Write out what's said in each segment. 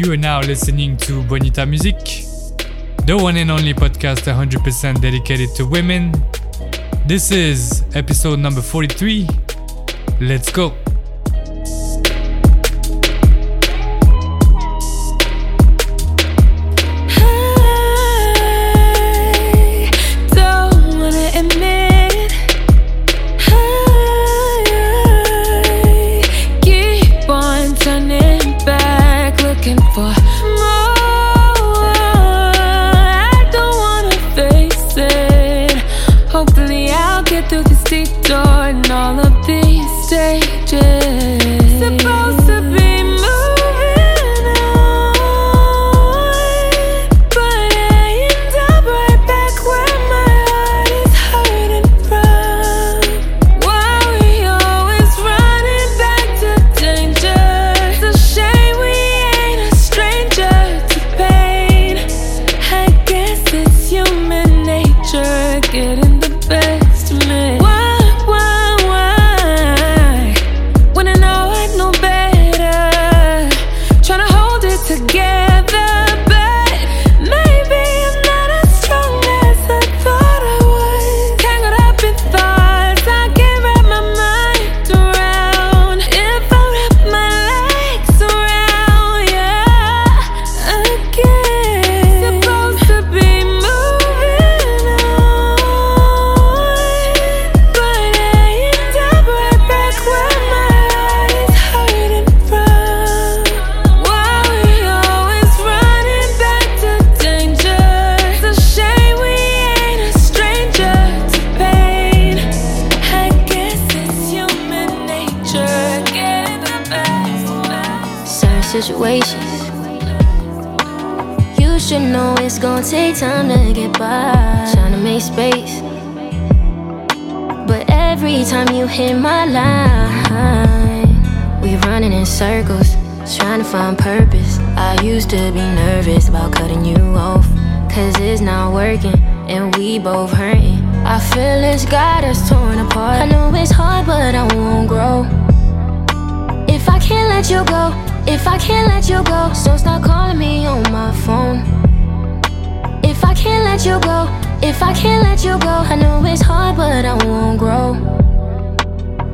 You are now listening to Bonita Music, the one and only podcast 100% dedicated to women. This is episode number 43. Let's go. situations. You should know it's gonna take time to get by. Trying to make space. But every time you hit my line, we running in circles, trying to find purpose. I used to be nervous about cutting you off, cause it's not working, and we both hurting. I feel it's got us torn apart. I know it's hard, but I won't grow. If I can't let you go, if I can't let you go, so stop calling me on my phone. If I can't let you go, if I can't let you go, I know it's hard, but I won't grow.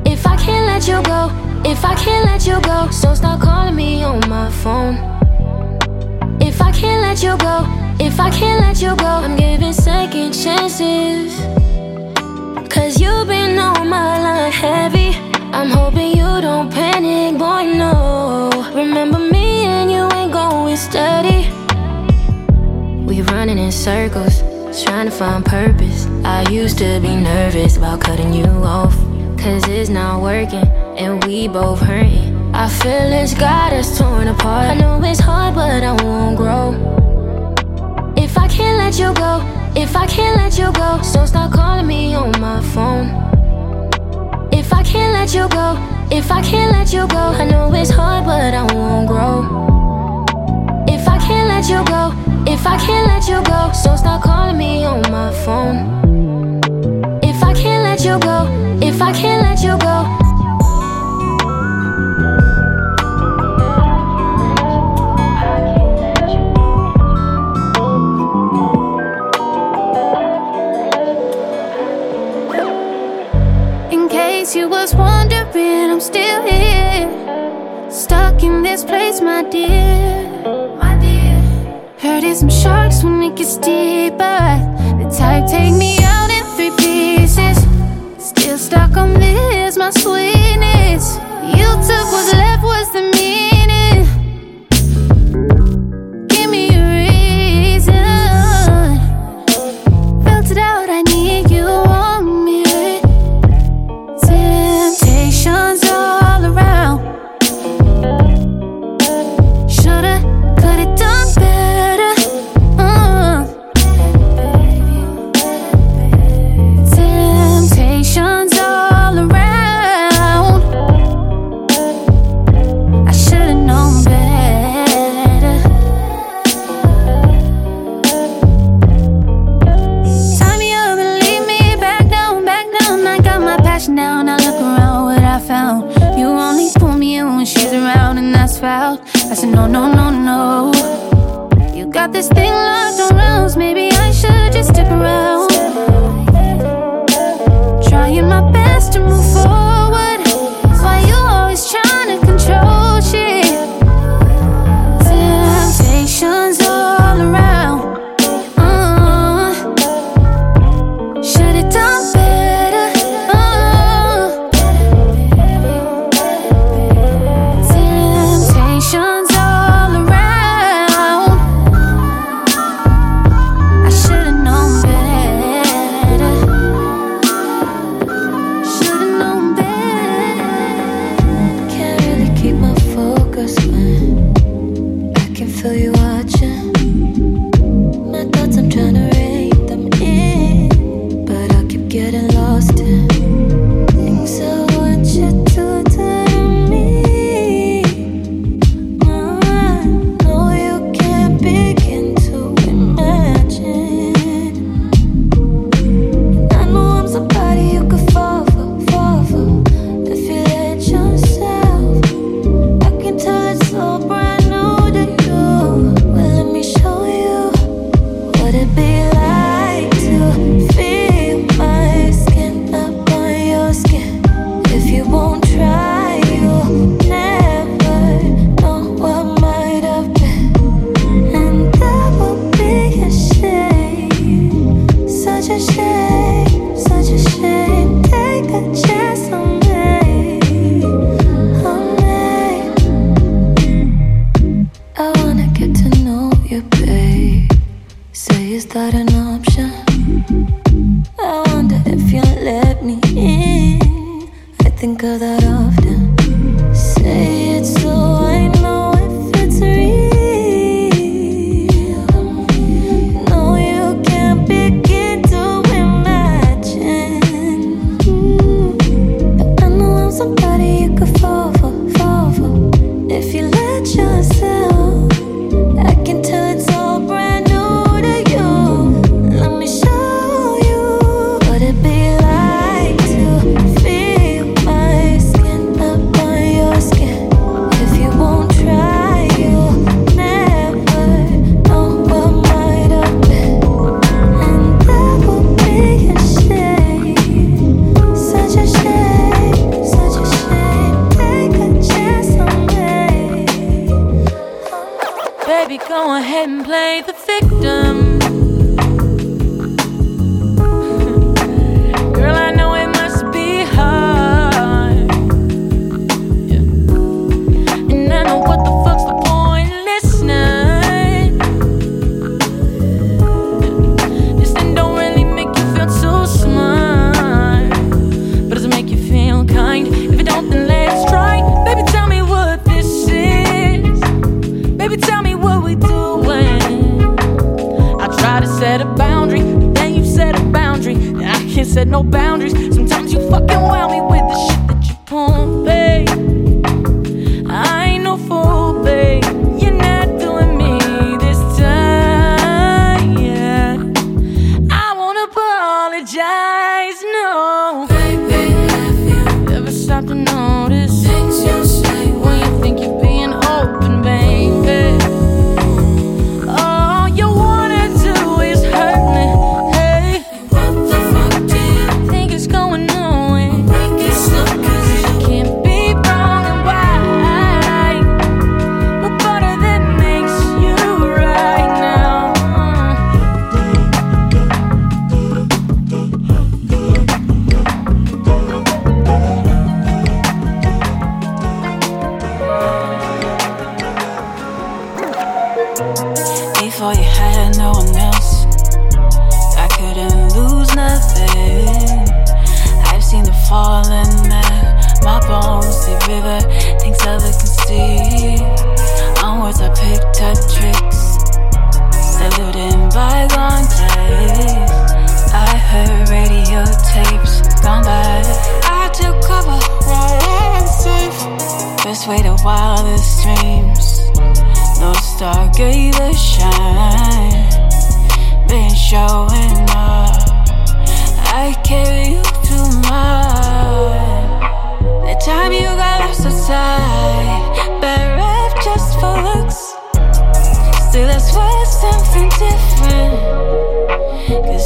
If I can't let you go, if I can't let you go, so stop calling me on my phone. If I can't let you go, if I can't let you go, I'm giving second chances. Cause you've been on my line heavy. I'm hoping you don't panic, boy, no. Remember me and you ain't going steady. We running in circles, trying to find purpose. I used to be nervous about cutting you off, cause it's not working, and we both hurting. I feel it's got us torn apart. I know it's hard, but I won't grow. If I can't let you go, if I can't let you go, so stop calling me on my phone. If I can't let you go, if I can't let you go, I know it's hard, but I won't grow. If I can't let you go, if I can't let you go, so stop calling me on my phone. If I can't let you go, if I can't let you go. In case you was wondering hoping I'm still here. Stuck in this place, my dear. My dear. Heard it's some sharks when it gets deeper. The type take me out in three pieces. Still stuck on this, my sweetness. You took what's left was the No, no, no. You got this thing locked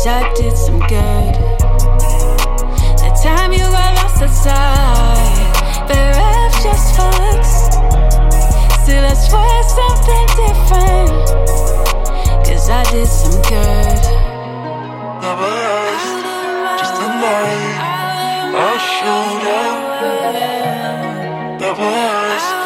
Cause I did some good. That time you got lost outside, bereft just for looks. Still, I swear something different. Cause I did some good. Never just a night. I showed up. them. Never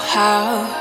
how.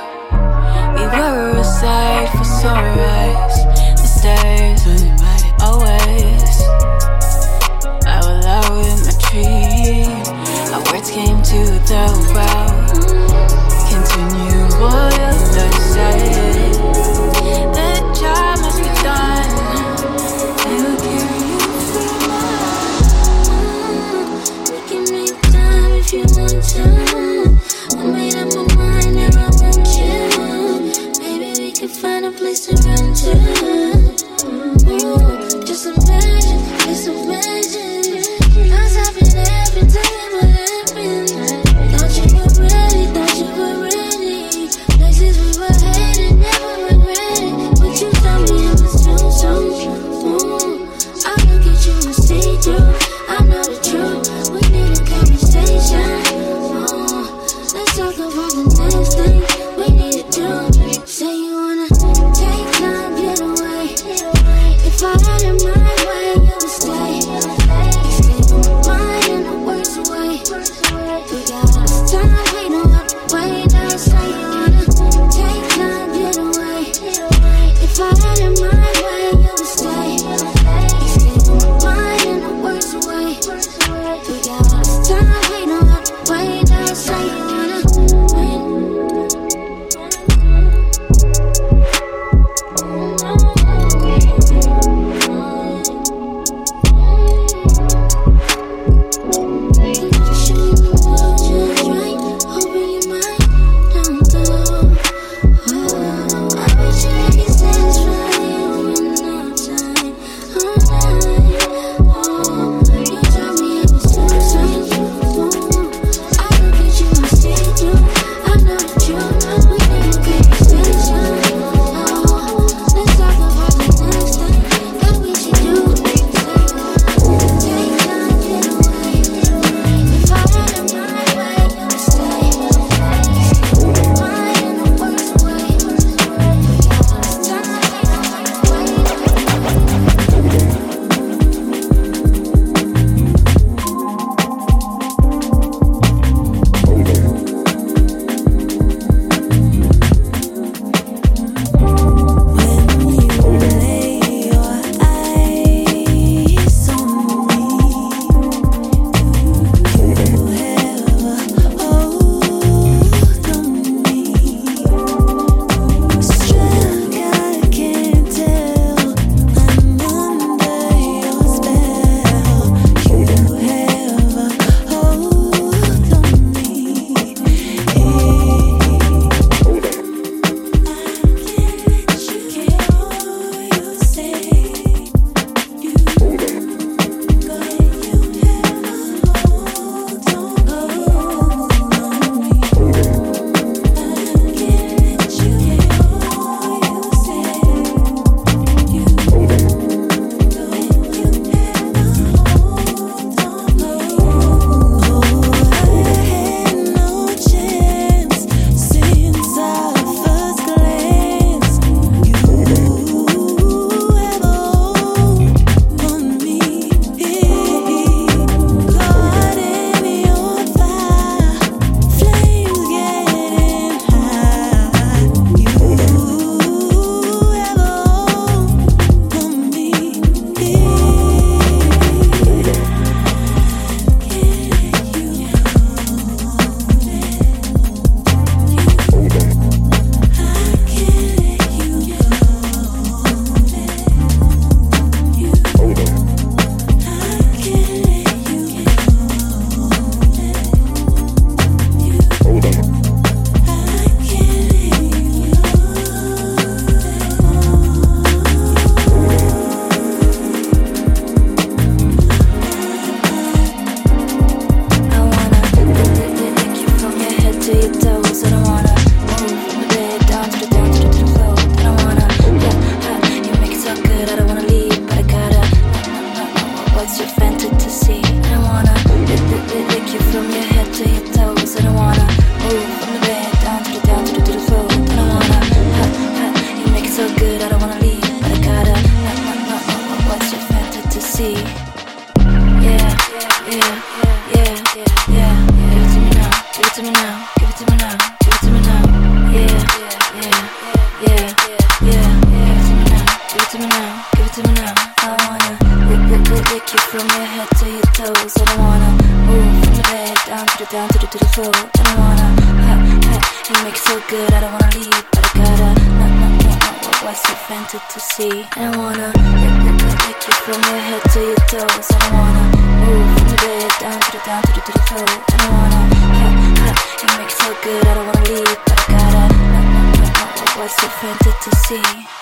To your toes. I wanna move from the bed down to the down to the to the floor. I wanna ha ha, you make it so good. I don't wanna leave, but I gotta no no no no. What's so fancy to see? I wanna lick, lick, lick you from your head to your toes. I wanna move from the bed down to the down to the to the floor. I wanna ha ha, you make it so good. I don't wanna leave, but I gotta no no no no. What's so fancy to see?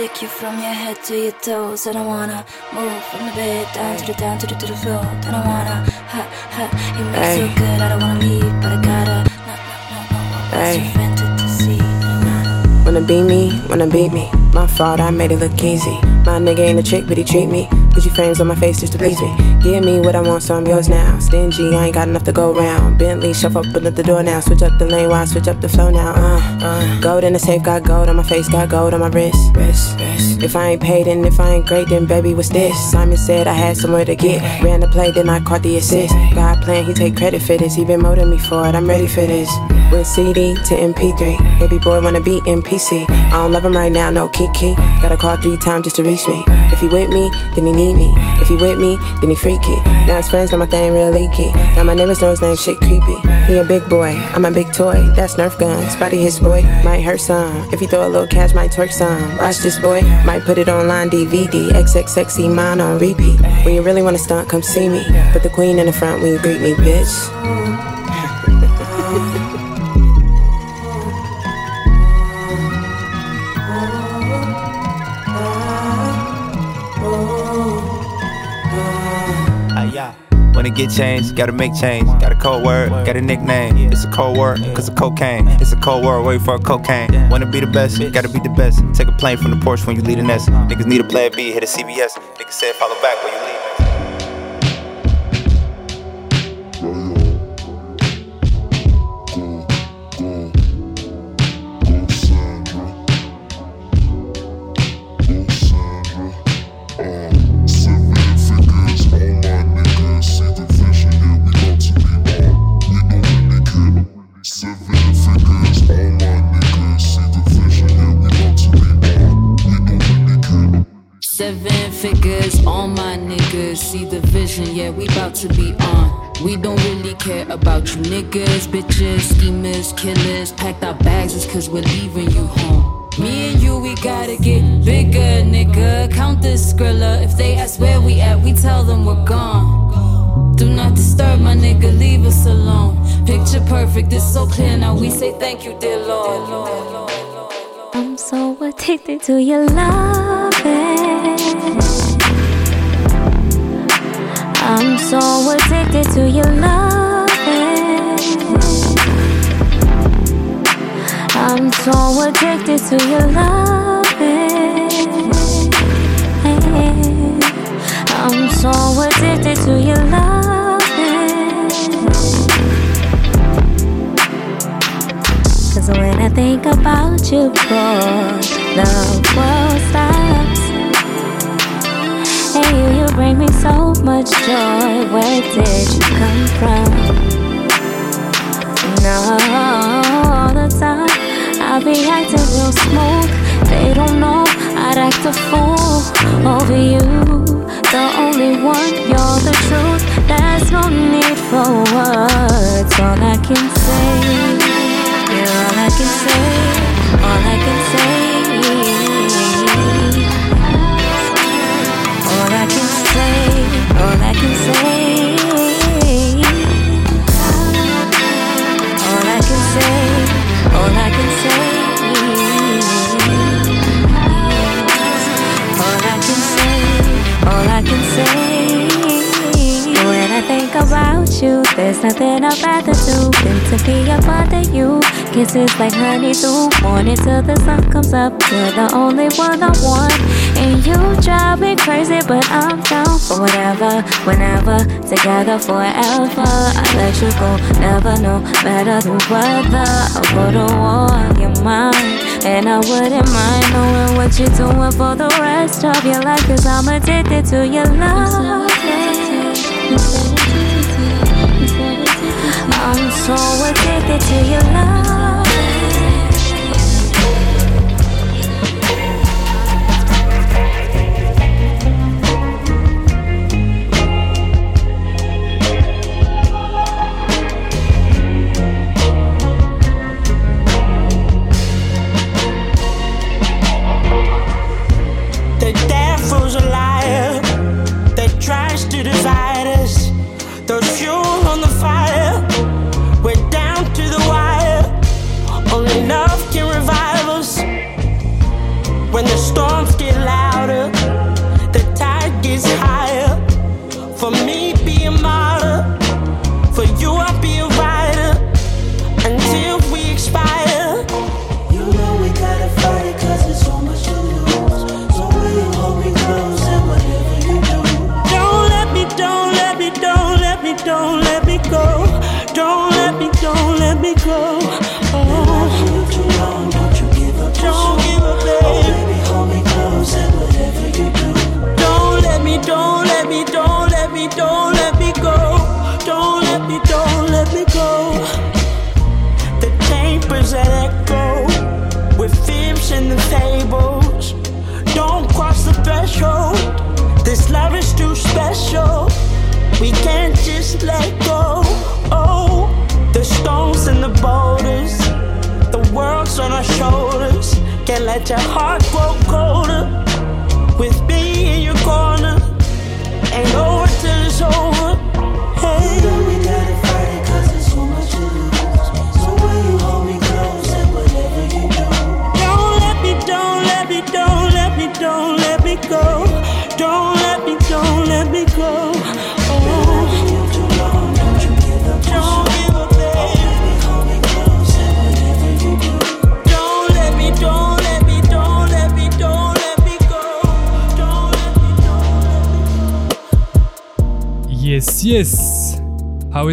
Lick you from your head to your toes. I don't wanna move from the bed down to the down to the to the floor. I wanna ha ha. You make Hey. so good. I don't wanna leave, but I gotta. No no no no. Hey. to see? Wanna be me, wanna beat me. My fault, I made it look easy. My nigga ain't a trick, but he treat me. Gucci frames on my face just to please me. Give me what I want, so I'm yours now. Stingy, I ain't got enough to go round. Bentley, shove up, open up the door now. Switch up the lane while I switch up the flow now. Uh, uh. Gold in the safe, got gold on my face, got gold on my wrist. wrist, wrist. If I ain't paid and if I ain't great, then baby, what's this? Simon said I had somewhere to get. Ran the play, then I caught the assist. God plan, he take credit for this. He been molding me for it, I'm ready for this. With CD to MP3, baby boy wanna be MPC. I don't love him right now, no Kiki. Gotta call three times just to reach me. If he with me, then he need me. If he with me, then he freaky. Now his friends know my thing real leaky. Now my neighbors know his name shit creepy. He a big boy, I'm a big toy. That's Nerf gun. Spotty his boy, might hurt some. If he throw a little cash, might twerk some. Watch this boy, might put it online DVD. XX sexy mine on repeat. When you really wanna stunt, come see me. Put the queen in the front when you greet me, bitch. It get changed, gotta make change. Got a code word, got a nickname. It's a cold word, cause of cocaine. It's a cold word, wait for a cocaine. Wanna be the best, gotta be the best. Take a plane from the porch when you leave the nest. Niggas need a plan B, hit a CBS. Niggas said follow back when you leave. Vision, yeah, we bout to be on. We don't really care about you niggas, bitches, schemers, killers. Packed our bags is cause we're leaving you home. Me and you, we gotta get bigger, nigga. Count this skrilla. If they ask where we at, we tell them we're gone. Do not disturb my nigga, leave us alone. Picture perfect, it's so clear now. We say thank you, dear Lord. I'm so addicted to your loving. So addicted to your loving. I'm um, so addicted to your loving. I'm um, so addicted to your loving. Cause when I think about you, boy, the world stops. You, bring me so much joy. Where did you come from? No, all the time I be acting real smooth. They don't know I'd act a fool over you. The only one, you're the truth. There's no need for words. All I can say. You're all I can say, all I can say. About you. There's nothing I'd rather do than to be up under you. Kisses like honey through morning till the sun comes up. You're the only one I want, and you drive me crazy, but I'm down for whatever, whenever, together forever. I let you go, never know better than weather. I wouldn't want your mind. And I wouldn't mind knowing what you're doing for the rest of your life. Cause I'm addicted to your love. I'm so addicted to your love.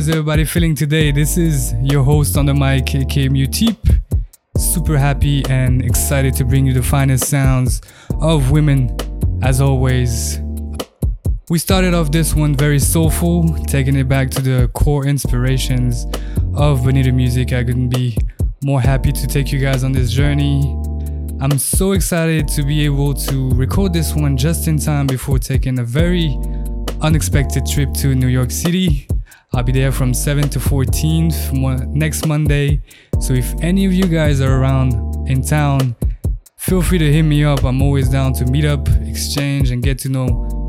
Is everybody feeling today? This is your host on the mic, Muteep. Super happy and excited to bring you the finest sounds of women, as always. We started off this one very soulful, taking it back to the core inspirations of Bonita music. I couldn't be more happy to take you guys on this journey. I'm so excited to be able to record this one just in time before taking a very unexpected trip to New York City. I'll be there from 7 to 14th mo- next Monday. So if any of you guys are around in town, feel free to hit me up. I'm always down to meet up, exchange, and get to know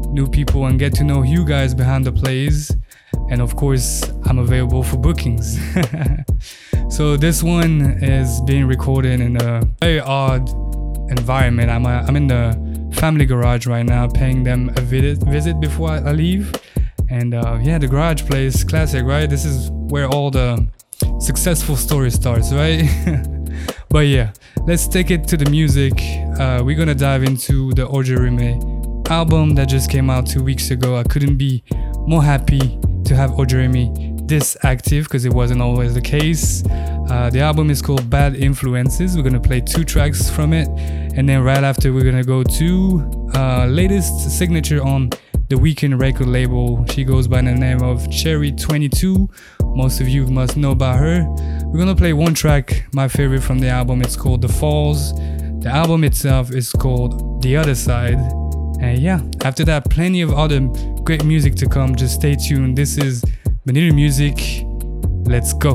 new people and get to know you guys behind the plays. And of course, I'm available for bookings. so this one is being recorded in a very odd environment. I'm, uh, I'm in the family garage right now, paying them a visit, visit before I leave. And uh, yeah, the garage place, classic, right? This is where all the successful story starts, right? but yeah, let's take it to the music. Uh, we're gonna dive into the Ojerime album that just came out two weeks ago. I couldn't be more happy to have Ojerime this active because it wasn't always the case. Uh, the album is called Bad Influences. We're gonna play two tracks from it, and then right after we're gonna go to uh, latest signature on the Weeknd record label. She goes by the name of Chxrry22. Most of you must know about her. We're gonna play one track, my favorite from the album. It's called The Falls. The album itself is called The Other Side. And yeah, after that, plenty of other great music to come. Just stay tuned. This is Bonita Music. Let's go.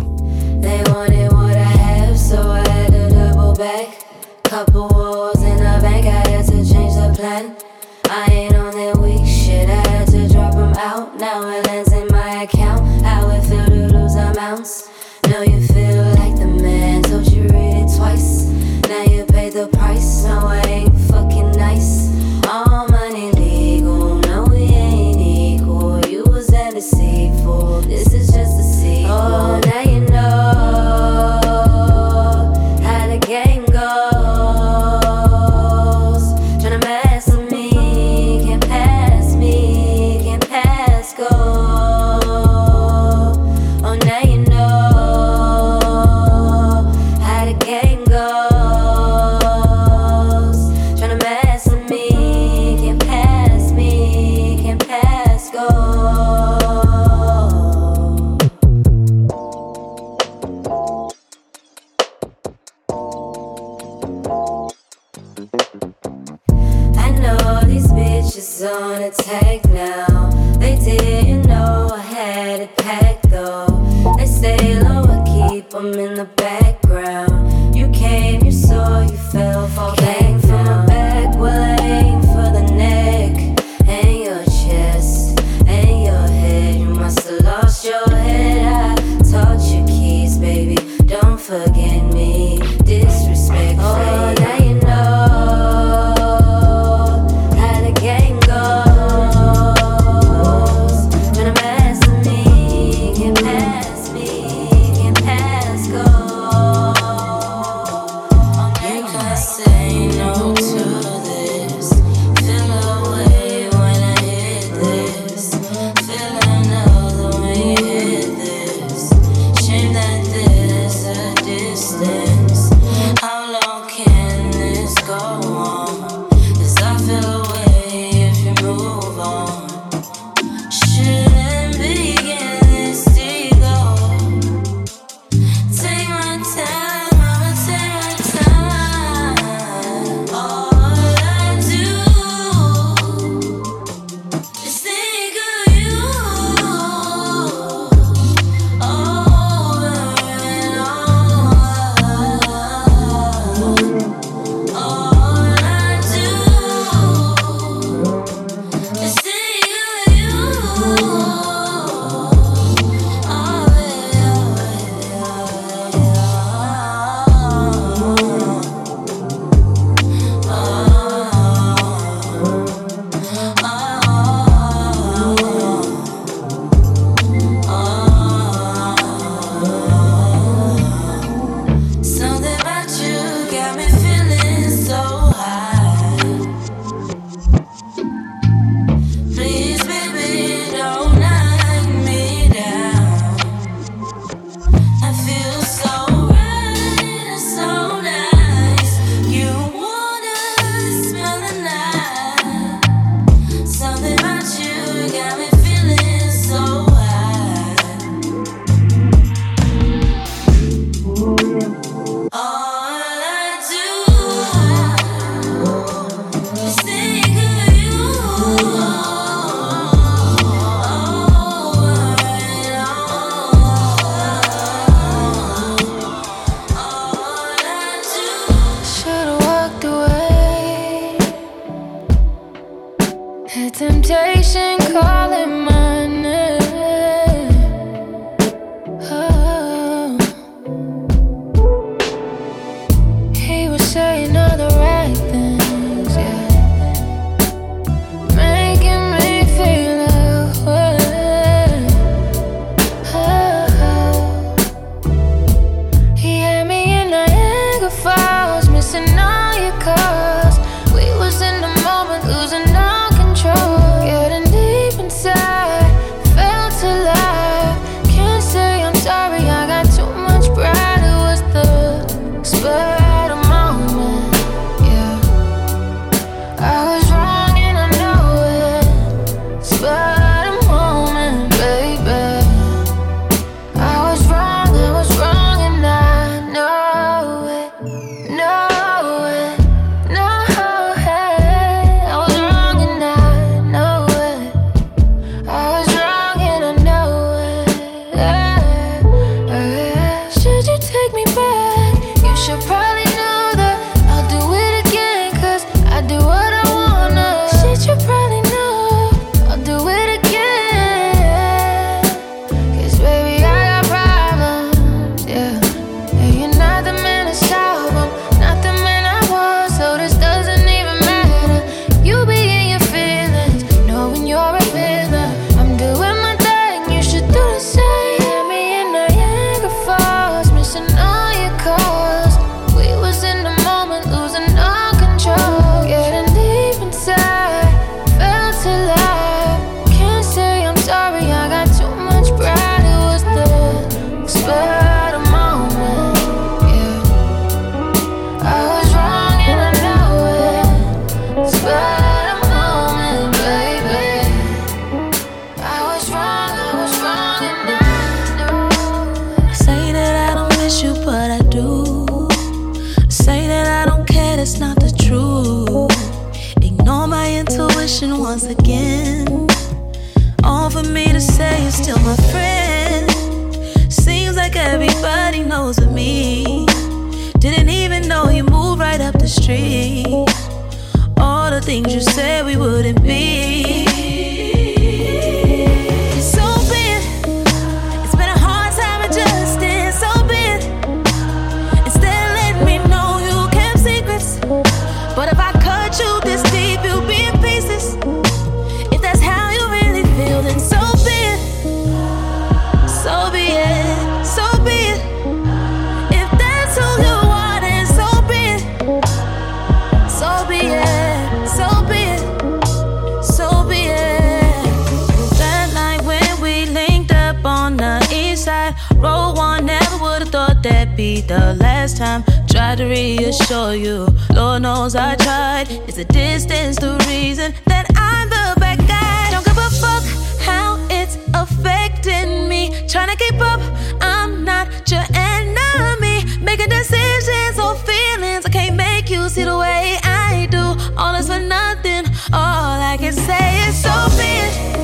last time. Tried to reassure you. Lord knows I tried. It's a distance the reason that I'm the bad guy. Don't give a fuck how it's affecting me. Trying to keep up, I'm not your enemy. Making decisions or feelings, I can't make you see the way I do. All is for nothing. All I can say is so be.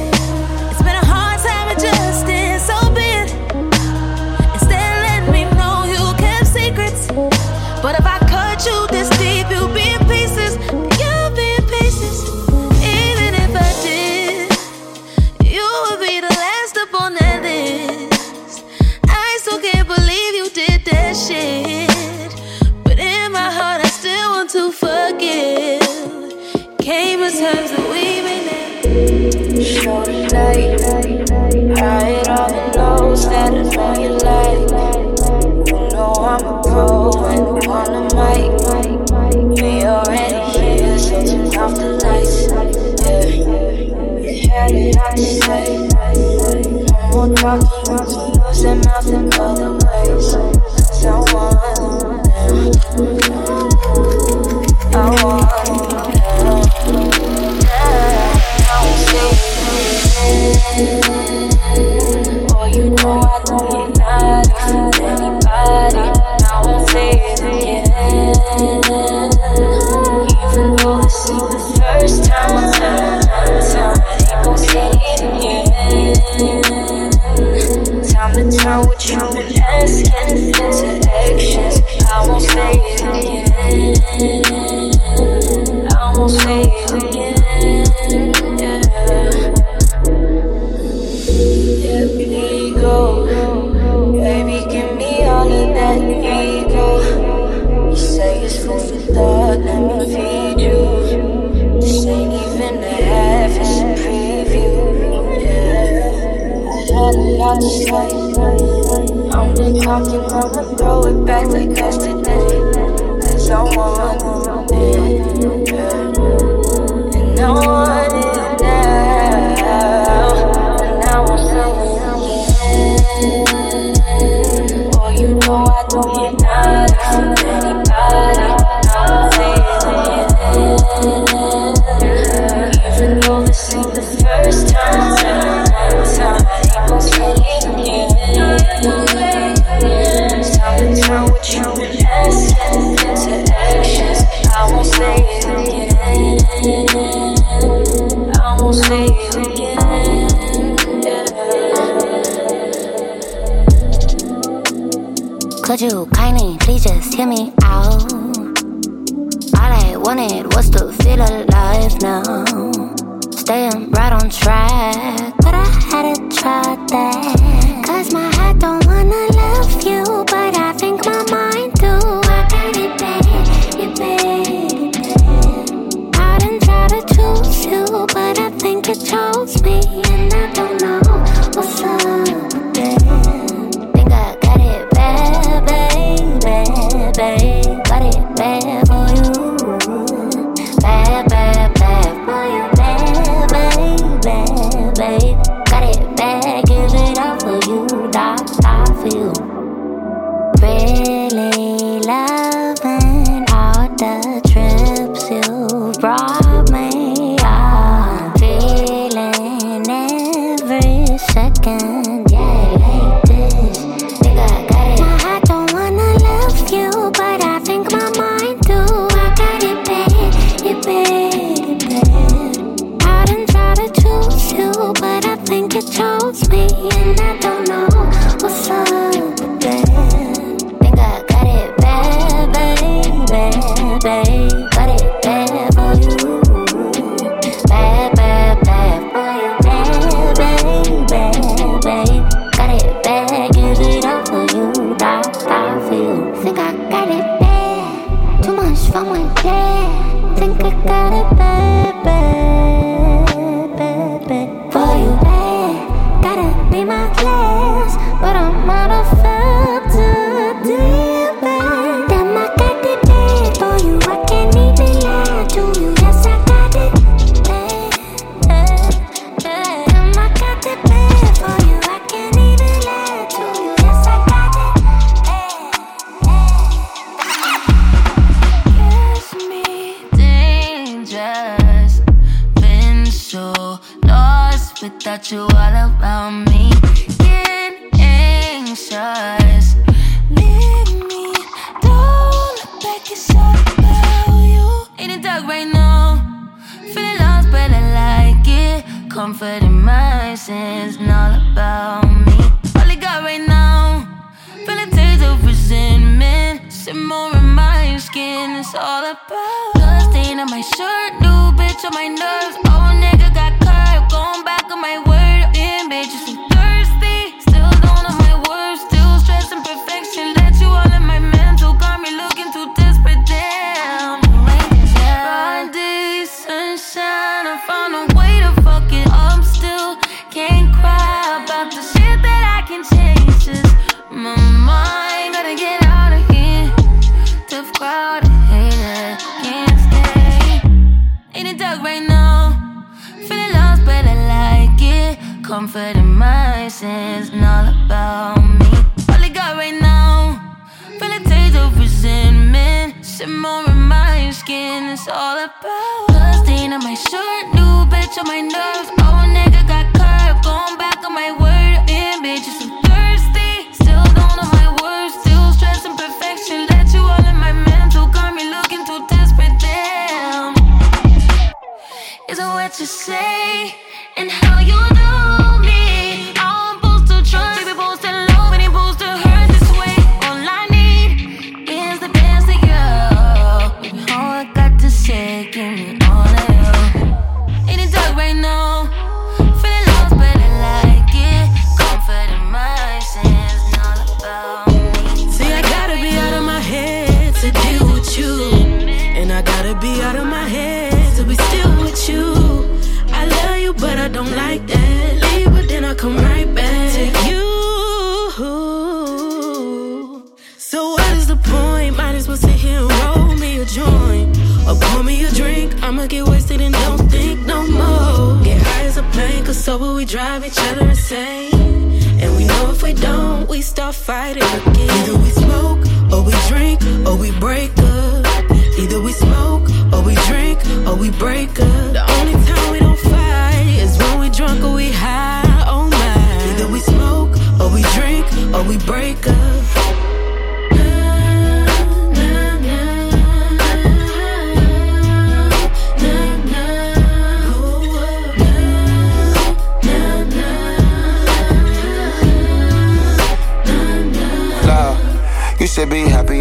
Ride all the that I know you like. You know I'm a pro when you wanna the. We already here, so turn off the lights. Yeah, you had it to say. No more talking, losing, nothing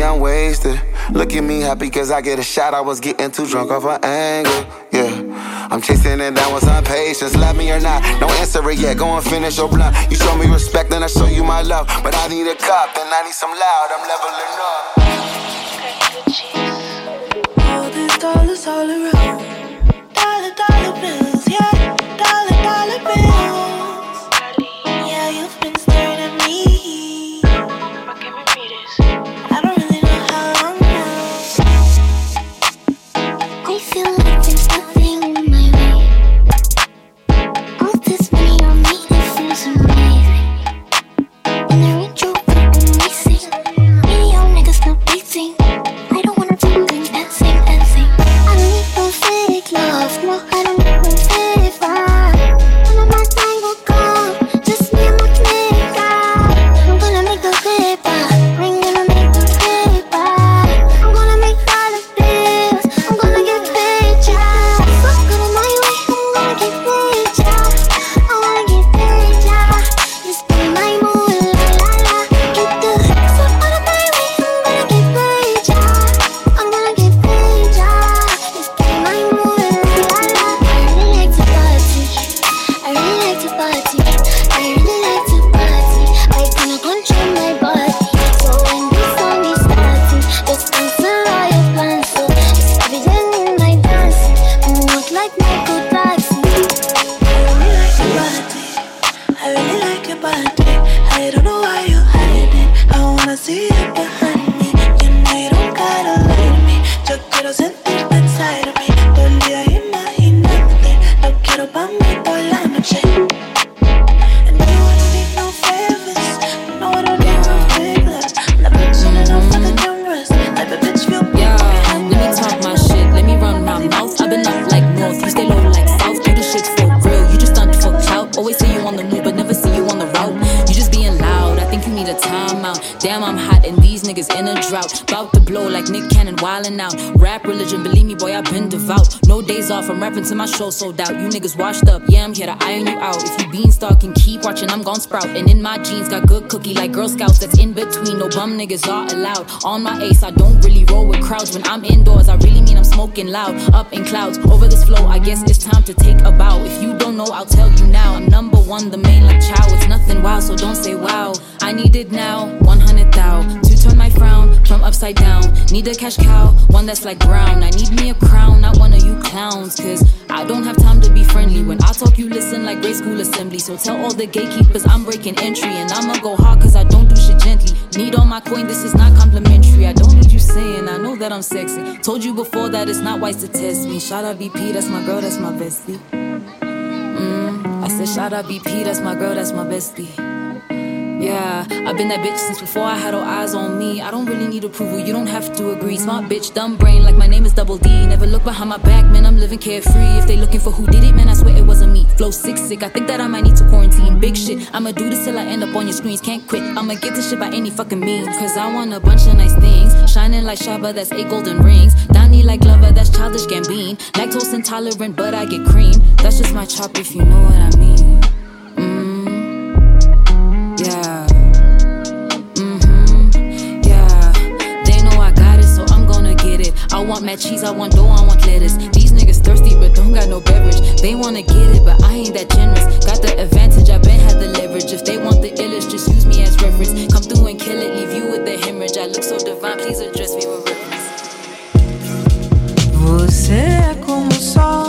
I'm wasted. Look at me happy cause I get a shot. I was getting too drunk off an angle. Yeah. I'm chasing it down with some patience. Love me or not, no answer it yet. Go and finish your blunt. You show me respect and I show you my love. But I need a cup and I need some loud. I'm leveling up. All these dollars all around. Off, I'm rapping to my show sold out. You niggas washed up, yeah, I'm here to iron you out. If you beanstalking, keep watching, I'm gon' sprout. And in my jeans, got good cookie like Girl Scouts that's in between. No bum niggas are allowed. On my ace, I don't really roll with crowds. When I'm indoors, I really mean I'm smoking loud. Up in clouds, over this flow, I guess it's time to take a bow. If you don't know, I'll tell you now. I'm number one, the main like chow. It's nothing wild, so don't say wow. I need it now, 100 from upside down. Need a cash cow, one that's like brown. I need me a crown, not one of you clowns. Cause I don't have time to be friendly. When I talk, you listen like grade school assembly. So tell all the gatekeepers I'm breaking entry. And I'ma go hard cause I don't do shit gently. Need all my coin, this is not complimentary. I don't need you saying, I know that I'm sexy. Told you before that it's not wise to test me. Shout out BP, that's my girl, that's my bestie. Mm, I said, shout out BP, that's my girl, that's my bestie. Yeah, I've been that bitch since before I had all eyes on me. I don't really need approval, you don't have to agree. Smart bitch, dumb brain, like my name is Double D. Never look behind my back, man, I'm living carefree. If they looking for who did it, man, I swear it wasn't me. Flow sick, sick, I think that I might need to quarantine. Big shit, I'ma do this till I end up on your screens. Can't quit, I'ma get this shit by any fucking means. Cause I want a bunch of nice things. Shining like Shabba, that's eight golden rings. Donnie like Glover, that's childish Gambine. Lactose intolerant, but I get cream. That's just my chop if you know what I mean. Yeah. Mhm, yeah. They know I got it, so I'm gonna get it. I want mad cheese, I want dough, I want lettuce. These niggas thirsty, but don't got no beverage. They wanna get it, but I ain't that generous. Got the advantage, I been had the leverage. If they want the illest, just use me as reference. Come through and kill it, leave you with the hemorrhage. I look so divine, please address me with reverence. Você é como sol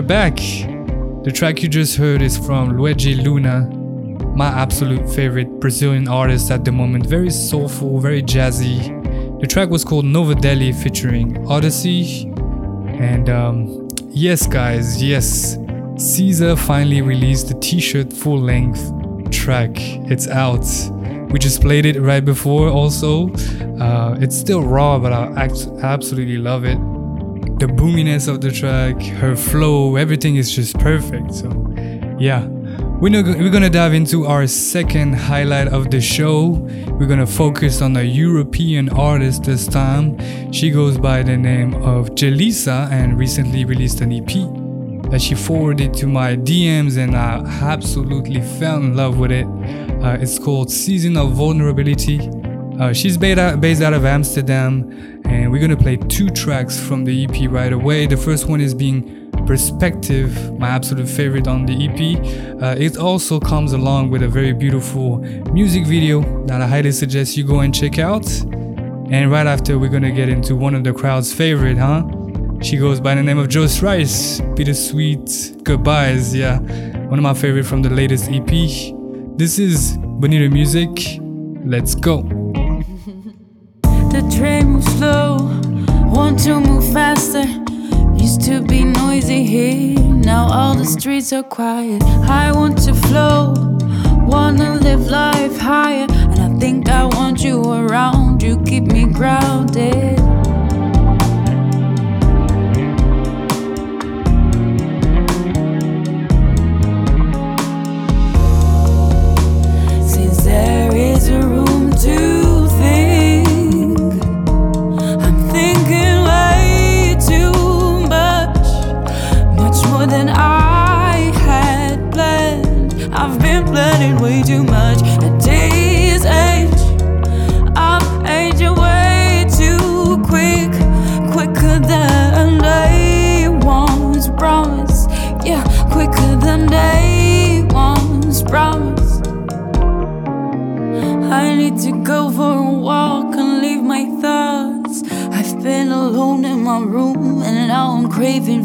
and we are back. The track you just heard is from Luigi Luna, my absolute favorite Brazilian artist at the moment. Very soulful, very jazzy. The track was called Nova Delhi featuring Odyssey. And um, yes, guys, yes, Caesar finally released the t shirt full length track. It's out. We just played it right before, also. Uh, it's still raw, but I absolutely love it the boominess of the track, her flow, everything is just perfect. So, yeah. We're, we're gonna dive into our second highlight of the show. We're gonna focus on a European artist this time. She goes by the name of Jelisa and recently released an EP that she forwarded to my DMs, and I absolutely fell in love with it. Uh, it's called Season of Vulnerability. Uh, she's based out, of Amsterdam, and we're gonna play two tracks from the EP right away. The first one is being Perspective, my absolute favorite on the EP. Uh, it also comes along with a very beautiful music video that I highly suggest you go and check out. And right after, we're gonna get into one of the crowd's favorite, huh? She goes by the name of Joyce Rice, Bittersweet Goodbyes, yeah. One of my favorite from the latest EP. This is Bonita Music. Let's go. The train moves slow, want to move faster. Used to be noisy here, now all the streets are quiet. I want to flow, wanna live life higher. And I think I want you around, you keep me grounded.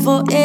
For air.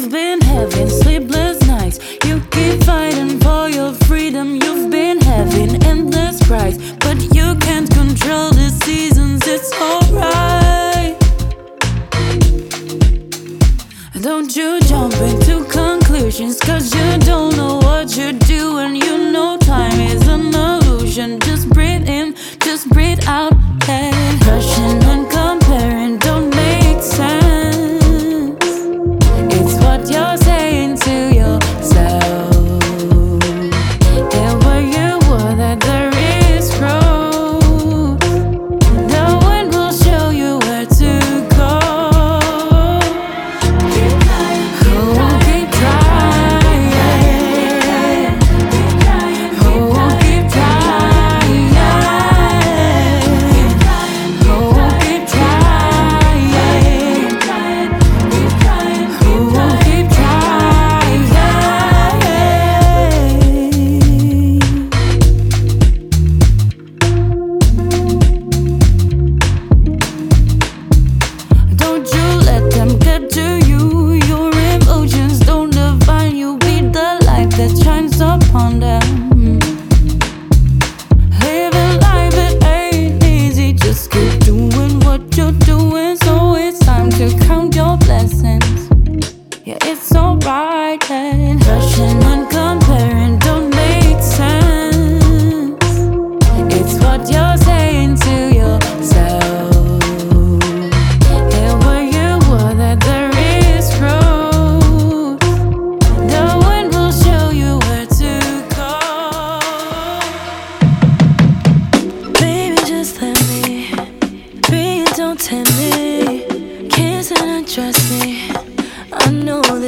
You've been having sleepless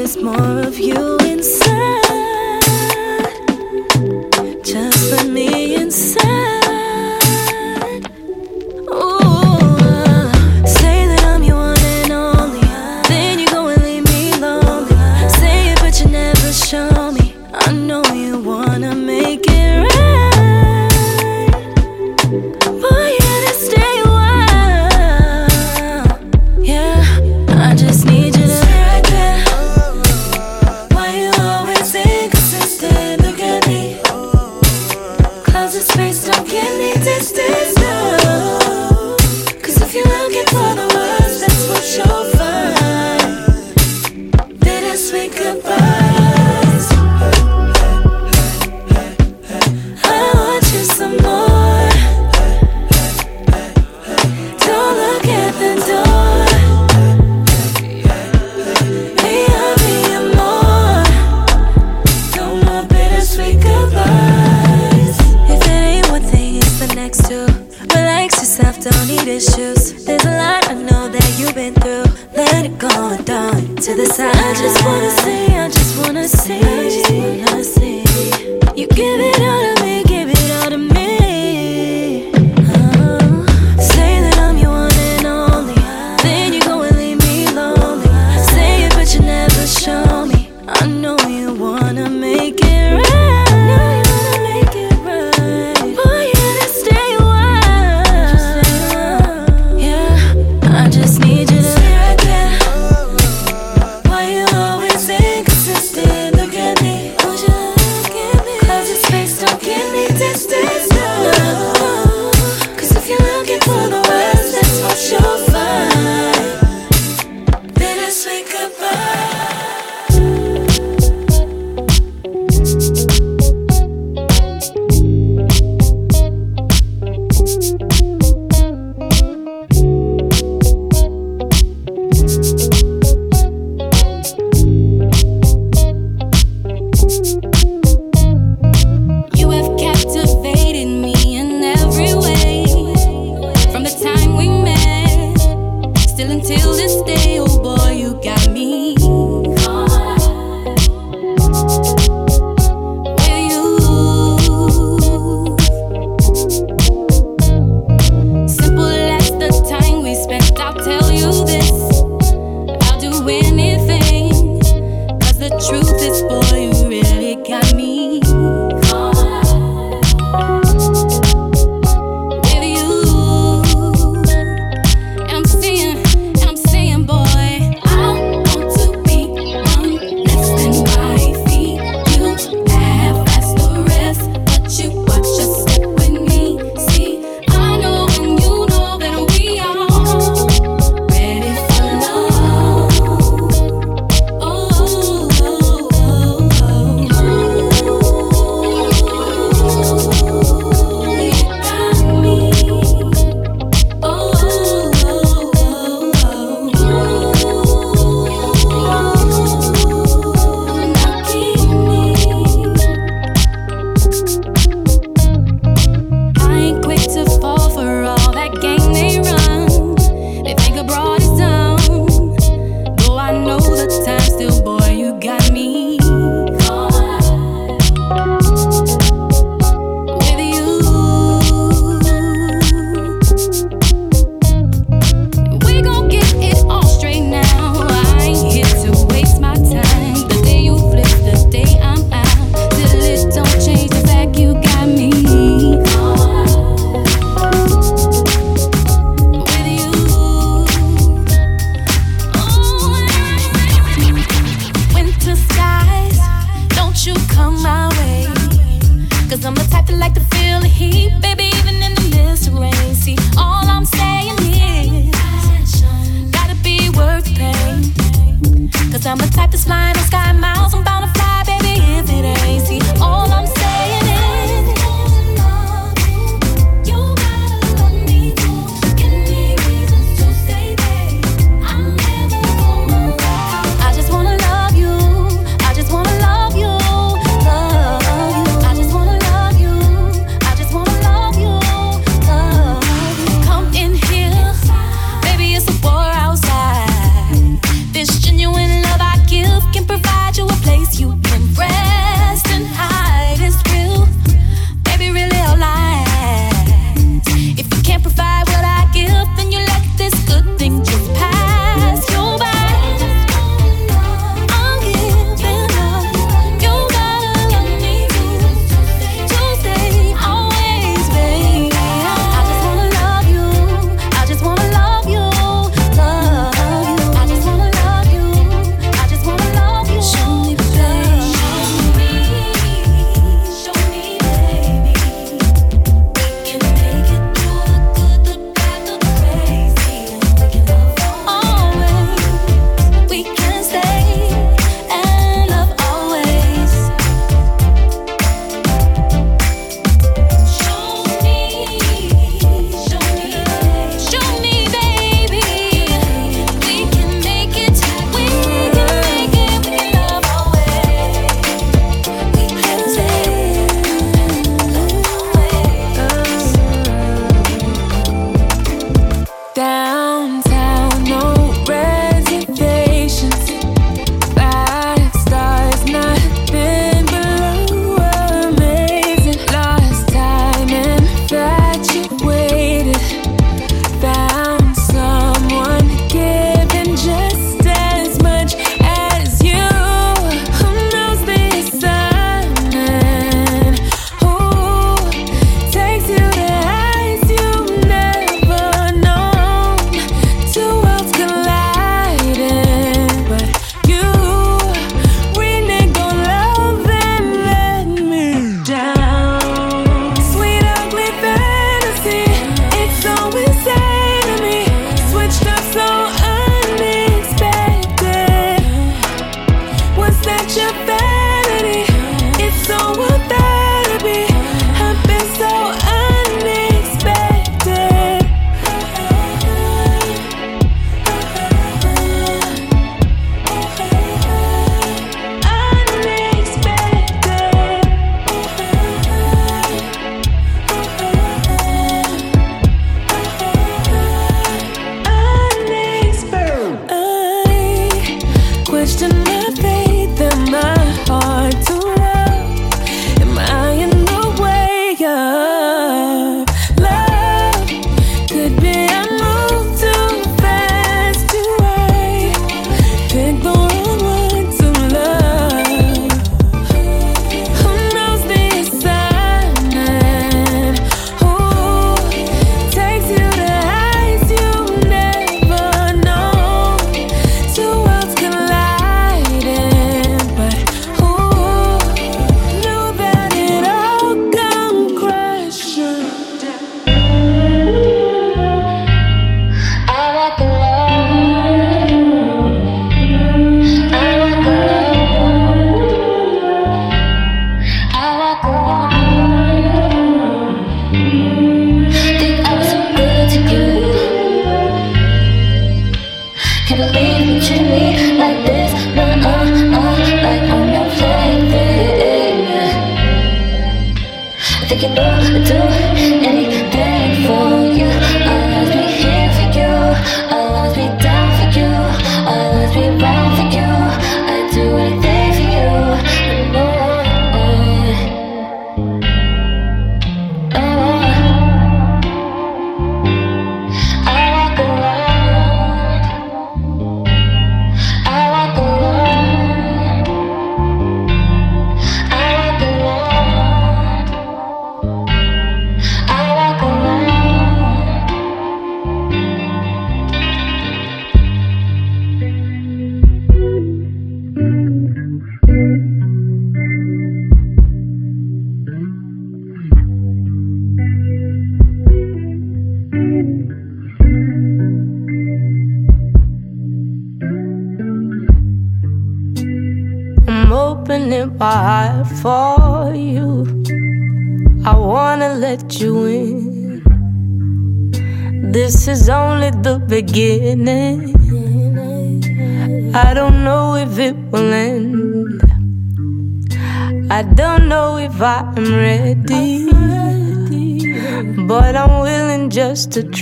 there's more of you inside.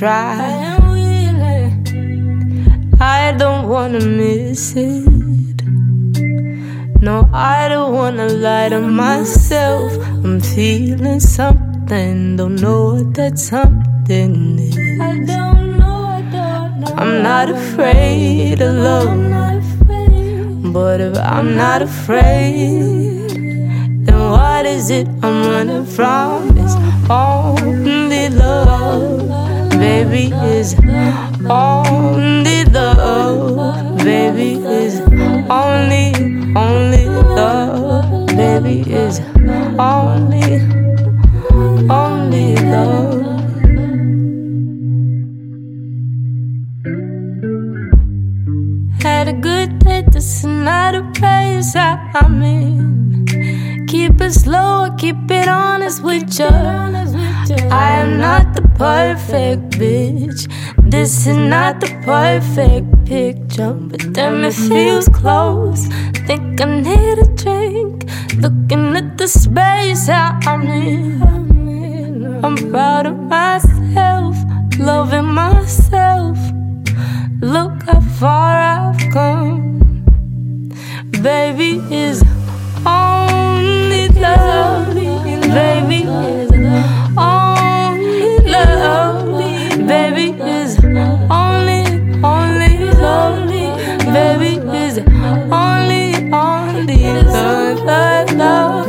Just to try. I don't wanna miss it. No, I don't wanna lie to myself. I'm feeling something, don't know what that something is. I don't know, I don't know. I'm not afraid of love. But if I'm not afraid, then what is it I'm running from? It's only love, baby, is only love, baby, is only, only love, baby, is only, only love. Had a good day, this is not a place I'm in. Keep it slow, keep it honest with you. I am not the perfect bitch. This is not the perfect picture, but damn, it feels close. Think I need a drink. Looking at the space that I'm in. I'm proud of myself, loving myself. Look how far I've come. Baby is only love. Baby is. love.